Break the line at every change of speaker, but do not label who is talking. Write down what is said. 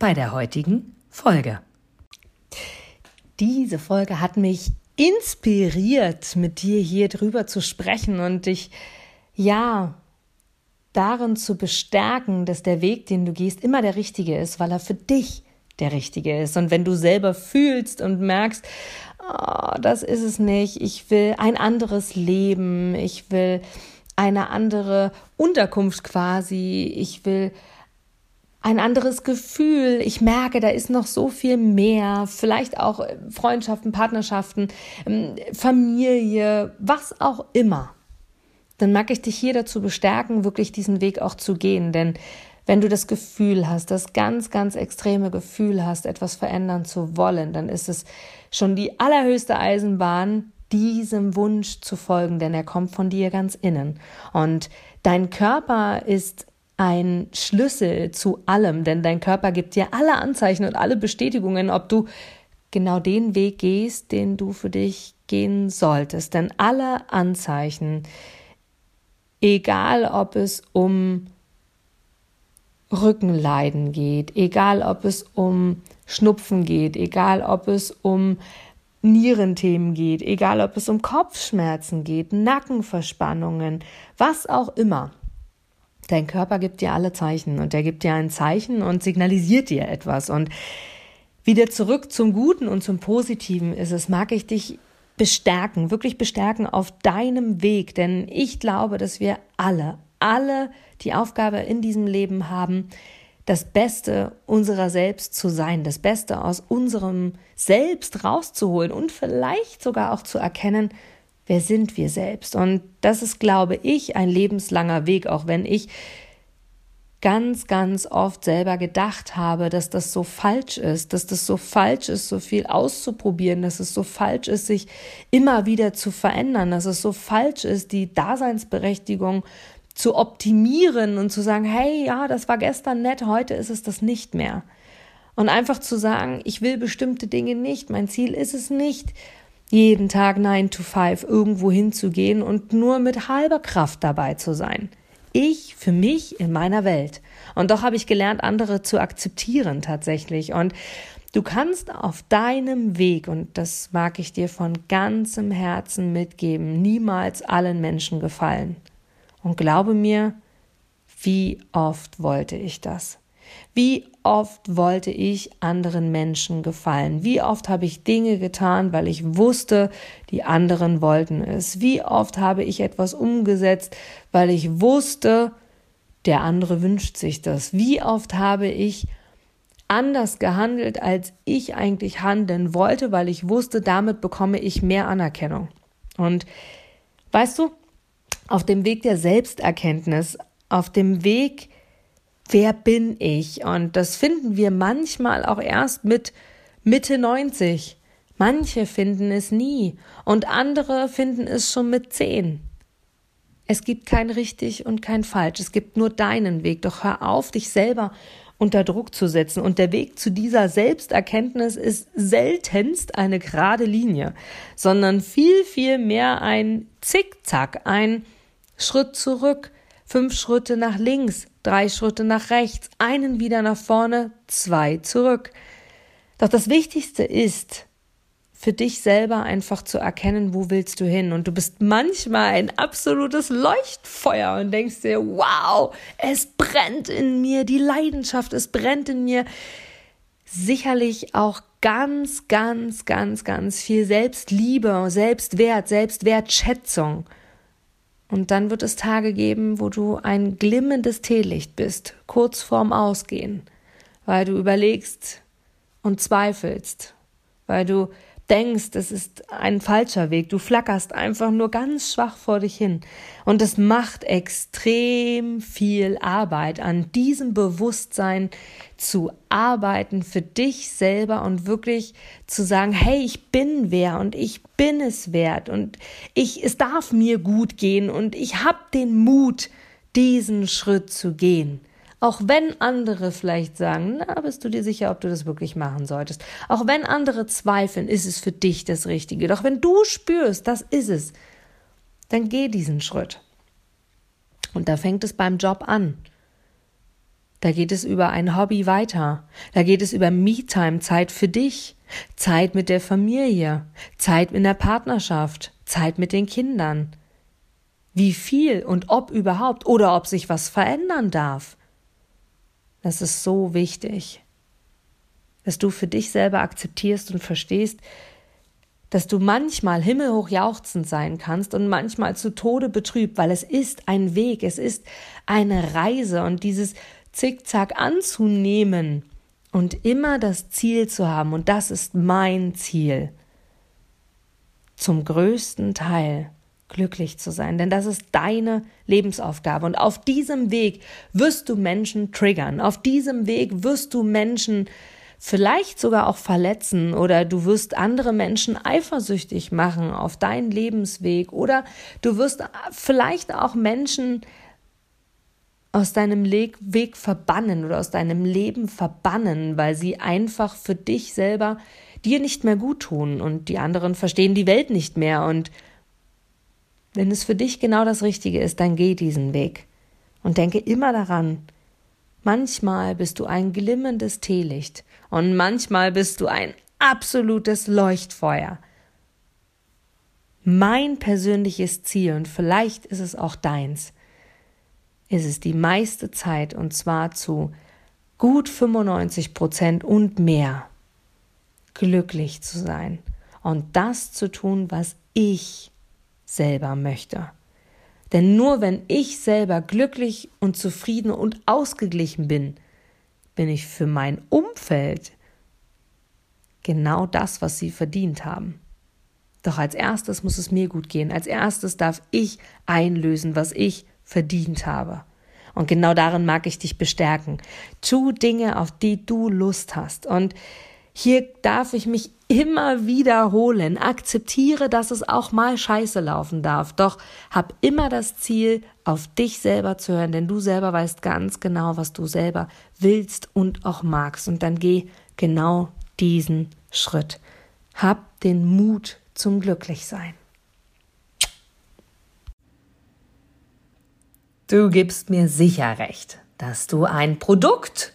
bei der heutigen Folge. Diese Folge hat mich inspiriert, mit dir hier drüber zu sprechen und dich, ja, darin zu bestärken, dass der Weg, den du gehst, immer der richtige ist, weil er für dich der richtige ist. Und wenn du selber fühlst und merkst, oh, das ist es nicht, ich will ein anderes Leben, ich will eine andere Unterkunft quasi, ich will ein anderes Gefühl. Ich merke, da ist noch so viel mehr. Vielleicht auch Freundschaften, Partnerschaften, ähm, Familie, was auch immer. Dann mag ich dich hier dazu bestärken, wirklich diesen Weg auch zu gehen. Denn wenn du das Gefühl hast, das ganz, ganz extreme Gefühl hast, etwas verändern zu wollen, dann ist es schon die allerhöchste Eisenbahn, diesem Wunsch zu folgen, denn er kommt von dir ganz innen. Und dein Körper ist ein Schlüssel zu allem, denn dein Körper gibt dir alle Anzeichen und alle Bestätigungen, ob du genau den Weg gehst, den du für dich gehen solltest. Denn alle Anzeichen, egal ob es um Rückenleiden geht, egal ob es um Schnupfen geht, egal ob es um Nierenthemen geht, egal ob es um Kopfschmerzen geht, Nackenverspannungen, was auch immer. Dein Körper gibt dir alle Zeichen und er gibt dir ein Zeichen und signalisiert dir etwas. Und wieder zurück zum Guten und zum Positiven ist es, mag ich dich bestärken, wirklich bestärken auf deinem Weg, denn ich glaube, dass wir alle, alle die Aufgabe in diesem Leben haben, das Beste unserer selbst zu sein, das Beste aus unserem Selbst rauszuholen und vielleicht sogar auch zu erkennen, wer sind wir selbst. Und das ist, glaube ich, ein lebenslanger Weg, auch wenn ich ganz, ganz oft selber gedacht habe, dass das so falsch ist, dass das so falsch ist, so viel auszuprobieren, dass es so falsch ist, sich immer wieder zu verändern, dass es so falsch ist, die Daseinsberechtigung zu optimieren und zu sagen, hey, ja, das war gestern nett, heute ist es das nicht mehr. Und einfach zu sagen, ich will bestimmte Dinge nicht, mein Ziel ist es nicht, jeden Tag 9 to 5 irgendwo hinzugehen und nur mit halber Kraft dabei zu sein. Ich für mich in meiner Welt. Und doch habe ich gelernt, andere zu akzeptieren tatsächlich. Und du kannst auf deinem Weg, und das mag ich dir von ganzem Herzen mitgeben, niemals allen Menschen gefallen. Und glaube mir, wie oft wollte ich das? Wie oft wollte ich anderen Menschen gefallen? Wie oft habe ich Dinge getan, weil ich wusste, die anderen wollten es? Wie oft habe ich etwas umgesetzt, weil ich wusste, der andere wünscht sich das? Wie oft habe ich anders gehandelt, als ich eigentlich handeln wollte, weil ich wusste, damit bekomme ich mehr Anerkennung? Und weißt du, auf dem Weg der Selbsterkenntnis, auf dem Weg, wer bin ich? Und das finden wir manchmal auch erst mit Mitte 90. Manche finden es nie und andere finden es schon mit 10. Es gibt kein richtig und kein falsch. Es gibt nur deinen Weg. Doch hör auf, dich selber unter Druck zu setzen. Und der Weg zu dieser Selbsterkenntnis ist seltenst eine gerade Linie, sondern viel, viel mehr ein Zickzack, ein Schritt zurück, fünf Schritte nach links, drei Schritte nach rechts, einen wieder nach vorne, zwei zurück. Doch das Wichtigste ist, für dich selber einfach zu erkennen, wo willst du hin. Und du bist manchmal ein absolutes Leuchtfeuer und denkst dir, wow, es brennt in mir, die Leidenschaft, es brennt in mir. Sicherlich auch ganz, ganz, ganz, ganz viel Selbstliebe, Selbstwert, Selbstwertschätzung. Und dann wird es Tage geben, wo du ein glimmendes Teelicht bist, kurz vorm Ausgehen, weil du überlegst und zweifelst, weil du denkst, es ist ein falscher Weg, du flackerst einfach nur ganz schwach vor dich hin. Und es macht extrem viel Arbeit, an diesem Bewusstsein zu arbeiten für dich selber und wirklich zu sagen, hey, ich bin wer und ich bin es wert und ich, es darf mir gut gehen und ich habe den Mut, diesen Schritt zu gehen. Auch wenn andere vielleicht sagen, na, bist du dir sicher, ob du das wirklich machen solltest? Auch wenn andere zweifeln, ist es für dich das Richtige. Doch wenn du spürst, das ist es, dann geh diesen Schritt. Und da fängt es beim Job an. Da geht es über ein Hobby weiter. Da geht es über Me-Time, Zeit für dich, Zeit mit der Familie, Zeit in der Partnerschaft, Zeit mit den Kindern. Wie viel und ob überhaupt oder ob sich was verändern darf. Das ist so wichtig, dass du für dich selber akzeptierst und verstehst, dass du manchmal himmelhoch jauchzend sein kannst und manchmal zu Tode betrübt, weil es ist ein Weg, es ist eine Reise und dieses Zickzack anzunehmen und immer das Ziel zu haben, und das ist mein Ziel, zum größten Teil glücklich zu sein, denn das ist deine Lebensaufgabe. Und auf diesem Weg wirst du Menschen triggern, auf diesem Weg wirst du Menschen vielleicht sogar auch verletzen oder du wirst andere Menschen eifersüchtig machen auf deinen Lebensweg oder du wirst vielleicht auch Menschen aus deinem Weg verbannen oder aus deinem Leben verbannen, weil sie einfach für dich selber dir nicht mehr gut tun und die anderen verstehen die Welt nicht mehr und wenn es für dich genau das Richtige ist, dann geh diesen Weg. Und denke immer daran, manchmal bist du ein glimmendes Teelicht und manchmal bist du ein absolutes Leuchtfeuer. Mein persönliches Ziel, und vielleicht ist es auch deins, ist es die meiste Zeit, und zwar zu gut 95 Prozent und mehr, glücklich zu sein und das zu tun, was ich selber möchte. Denn nur wenn ich selber glücklich und zufrieden und ausgeglichen bin, bin ich für mein Umfeld genau das, was sie verdient haben. Doch als erstes muss es mir gut gehen. Als erstes darf ich einlösen, was ich verdient habe. Und genau darin mag ich dich bestärken. Tu Dinge, auf die du Lust hast. Und hier darf ich mich immer wiederholen. Akzeptiere, dass es auch mal scheiße laufen darf. Doch hab immer das Ziel, auf dich selber zu hören, denn du selber weißt ganz genau, was du selber willst und auch magst. Und dann geh genau diesen Schritt. Hab den Mut zum Glücklichsein. Du gibst mir sicher recht, dass du ein Produkt